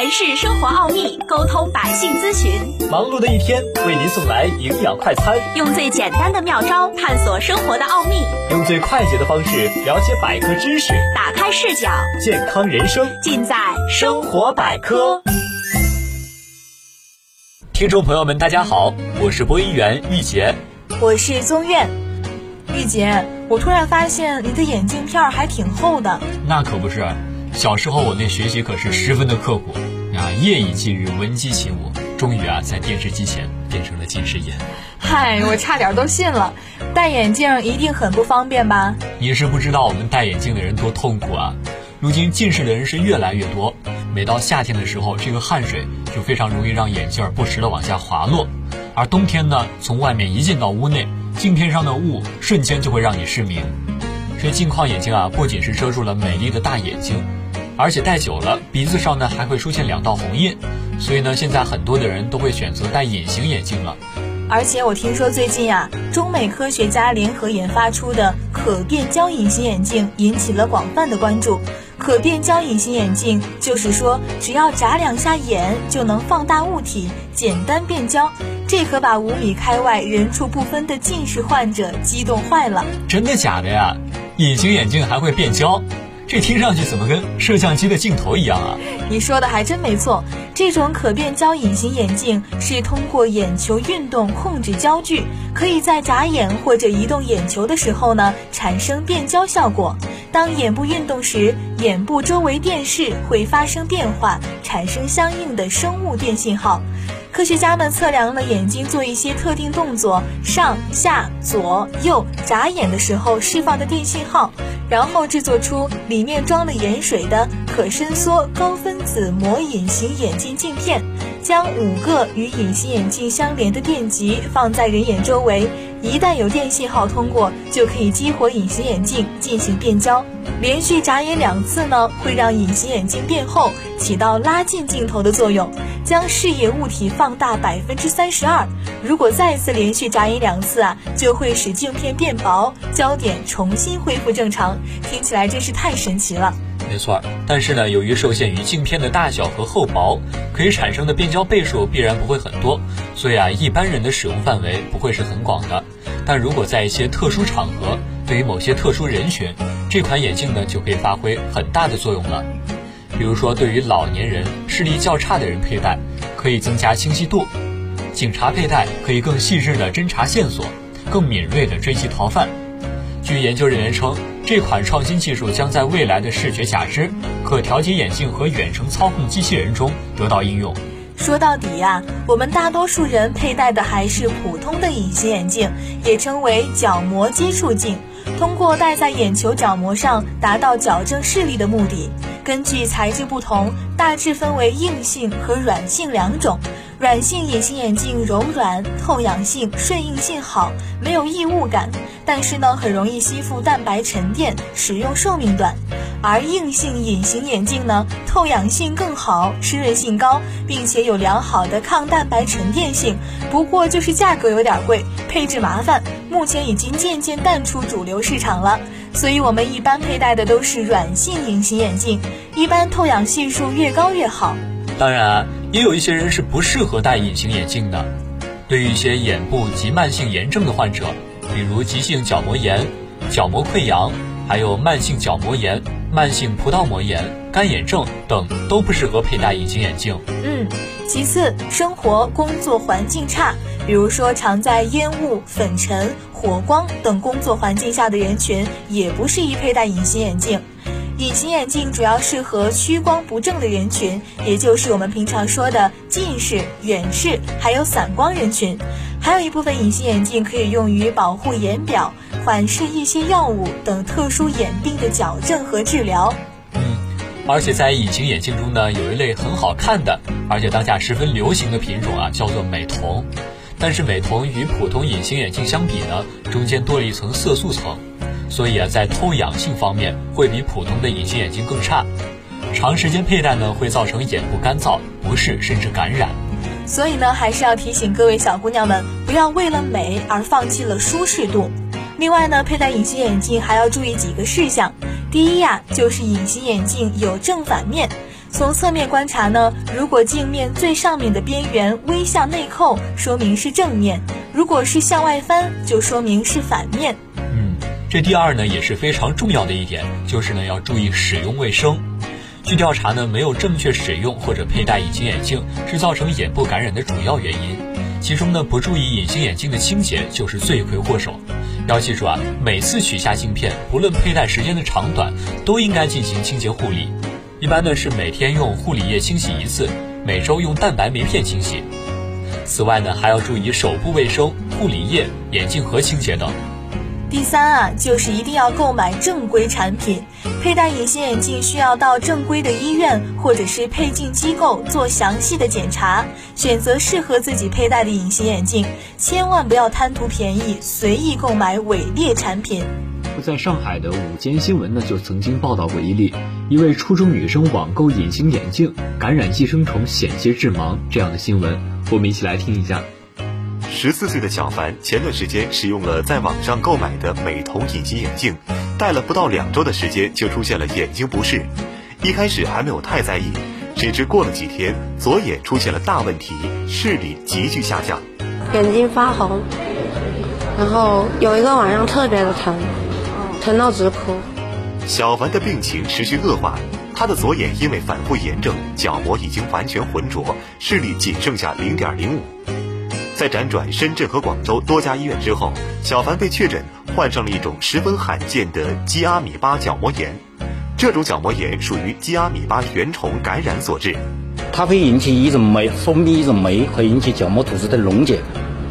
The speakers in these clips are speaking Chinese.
诠释生活奥秘，沟通百姓咨询。忙碌的一天，为您送来营养快餐，用最简单的妙招探索生活的奥秘，用最快捷的方式了解百科知识，打开视角，健康人生尽在生活百科。听众朋友们，大家好，我是播音员玉洁，我是宗苑。玉洁，我突然发现你的眼镜片还挺厚的。那可不是，小时候我那学习可是十分的刻苦啊，夜以继日，闻鸡起舞，终于啊在电视机前变成了近视眼。嗨，我差点都信了。戴眼镜一定很不方便吧？你是不知道我们戴眼镜的人多痛苦啊！如今近视的人是越来越多，每到夏天的时候，这个汗水就非常容易让眼镜不时的往下滑落，而冬天呢，从外面一进到屋内，镜片上的雾瞬间就会让你失明。这镜框眼镜啊，不仅是遮住了美丽的大眼睛，而且戴久了鼻子上呢还会出现两道红印，所以呢，现在很多的人都会选择戴隐形眼镜了。而且我听说最近啊，中美科学家联合研发出的可变焦隐形眼镜引起了广泛的关注。可变焦隐形眼镜就是说，只要眨两下眼就能放大物体，简单变焦。这可把五米开外人畜不分的近视患者激动坏了。真的假的呀？隐形眼镜还会变焦？这听上去怎么跟摄像机的镜头一样啊？你说的还真没错，这种可变焦隐形眼镜是通过眼球运动控制焦距，可以在眨眼或者移动眼球的时候呢，产生变焦效果。当眼部运动时，眼部周围电势会发生变化，产生相应的生物电信号。科学家们测量了眼睛做一些特定动作上下左右眨眼的时候释放的电信号，然后制作出里面装了盐水的可伸缩高分子膜隐形眼镜镜片，将五个与隐形眼镜相连的电极放在人眼周围，一旦有电信号通过，就可以激活隐形眼镜进行变焦。连续眨眼两次呢，会让隐形眼镜变厚，起到拉近镜头的作用，将视野物体放大百分之三十二。如果再次连续眨眼两次啊，就会使镜片变薄，焦点重新恢复正常。听起来真是太神奇了。没错，但是呢，由于受限于镜片的大小和厚薄，可以产生的变焦倍数必然不会很多，所以啊，一般人的使用范围不会是很广的。但如果在一些特殊场合，对于某些特殊人群，这款眼镜呢就可以发挥很大的作用了。比如说，对于老年人、视力较差的人佩戴，可以增加清晰度；警察佩戴可以更细致地侦查线索，更敏锐地追击逃犯。据研究人员称，这款创新技术将在未来的视觉假肢、可调节眼镜和远程操控机器人中得到应用。说到底呀，我们大多数人佩戴的还是普通的隐形眼镜，也称为角膜接触镜，通过戴在眼球角膜上，达到矫正视力的目的。根据材质不同，大致分为硬性和软性两种。软性隐形眼镜柔软、透氧性、顺应性好，没有异物感，但是呢，很容易吸附蛋白沉淀，使用寿命短。而硬性隐形眼镜呢，透氧性更好，湿润性高，并且有良好的抗蛋白沉淀性。不过就是价格有点贵，配置麻烦，目前已经渐渐淡出主流市场了。所以我们一般佩戴的都是软性隐形眼镜，一般透氧系数越高越好。当然，也有一些人是不适合戴隐形眼镜的。对于一些眼部及慢性炎症的患者，比如急性角膜炎、角膜溃疡，还有慢性角膜炎、慢性葡萄膜炎、干眼症等，都不适合佩戴隐形眼镜。嗯，其次，生活工作环境差，比如说常在烟雾、粉尘、火光等工作环境下的人群，也不适宜佩戴隐形眼镜。隐形眼镜主要适合屈光不正的人群，也就是我们平常说的近视、远视，还有散光人群。还有一部分隐形眼镜可以用于保护眼表、缓释一些药物等特殊眼病的矫正和治疗。嗯，而且在隐形眼镜中呢，有一类很好看的，而且当下十分流行的品种啊，叫做美瞳。但是美瞳与普通隐形眼镜相比呢，中间多了一层色素层。所以啊，在透氧性方面会比普通的隐形眼镜更差。长时间佩戴呢，会造成眼部干燥、不适甚至感染。所以呢，还是要提醒各位小姑娘们，不要为了美而放弃了舒适度。另外呢，佩戴隐形眼镜还要注意几个事项。第一呀，就是隐形眼镜有正反面。从侧面观察呢，如果镜面最上面的边缘微向内扣，说明是正面；如果是向外翻，就说明是反面。嗯，这第二呢也是非常重要的一点，就是呢要注意使用卫生。据调查呢，没有正确使用或者佩戴隐形眼镜是造成眼部感染的主要原因。其中呢，不注意隐形眼镜的清洁就是罪魁祸首。要记住啊，每次取下镜片，不论佩戴时间的长短，都应该进行清洁护理。一般呢是每天用护理液清洗一次，每周用蛋白酶片清洗。此外呢，还要注意手部卫生、护理液、眼镜盒清洁等。第三啊，就是一定要购买正规产品。佩戴隐形眼镜需要到正规的医院或者是配镜机构做详细的检查，选择适合自己佩戴的隐形眼镜，千万不要贪图便宜，随意购买伪劣产品。在上海的午间新闻呢，就曾经报道过一例，一位初中女生网购隐形眼镜，感染寄生虫，险些致盲这样的新闻。我们一起来听一下。十四岁的小凡前段时间使用了在网上购买的美瞳隐形眼镜，戴了不到两周的时间就出现了眼睛不适。一开始还没有太在意，谁知过了几天，左眼出现了大问题，视力急剧下降，眼睛发红，然后有一个晚上特别的疼。疼到直哭。小凡的病情持续恶化，他的左眼因为反复炎症，角膜已经完全浑浊，视力仅剩下零点零五。在辗转深圳和广州多家医院之后，小凡被确诊患上了一种十分罕见的基阿米巴角膜炎。这种角膜炎属于基阿米巴原虫感染所致，它会引起一种酶分泌一种酶，会引起角膜组织的溶解，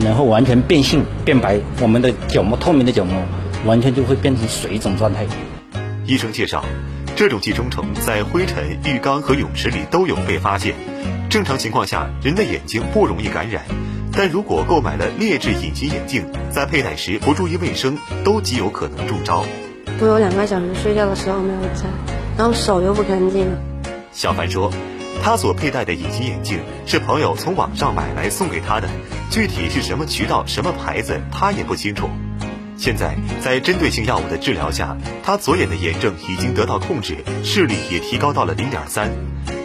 然后完全变性变白，我们的角膜透明的角膜。完全就会变成水肿状态。医生介绍，这种寄生虫在灰尘、浴缸和泳池里都有被发现。正常情况下，人的眼睛不容易感染，但如果购买了劣质隐形眼镜，在佩戴时不注意卫生，都极有可能中招。我有两个小时睡觉的时候没有摘，然后手又不干净。小凡说，他所佩戴的隐形眼镜是朋友从网上买来送给他的，具体是什么渠道、什么牌子，他也不清楚。现在在针对性药物的治疗下，他左眼的炎症已经得到控制，视力也提高到了零点三。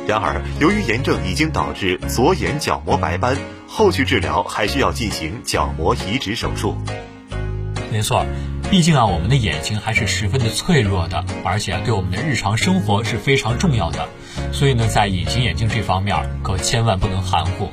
然而，由于炎症已经导致左眼角膜白斑，后续治疗还需要进行角膜移植手术。没错，毕竟啊，我们的眼睛还是十分的脆弱的，而且对我们的日常生活是非常重要的。所以呢，在隐形眼镜这方面，可千万不能含糊。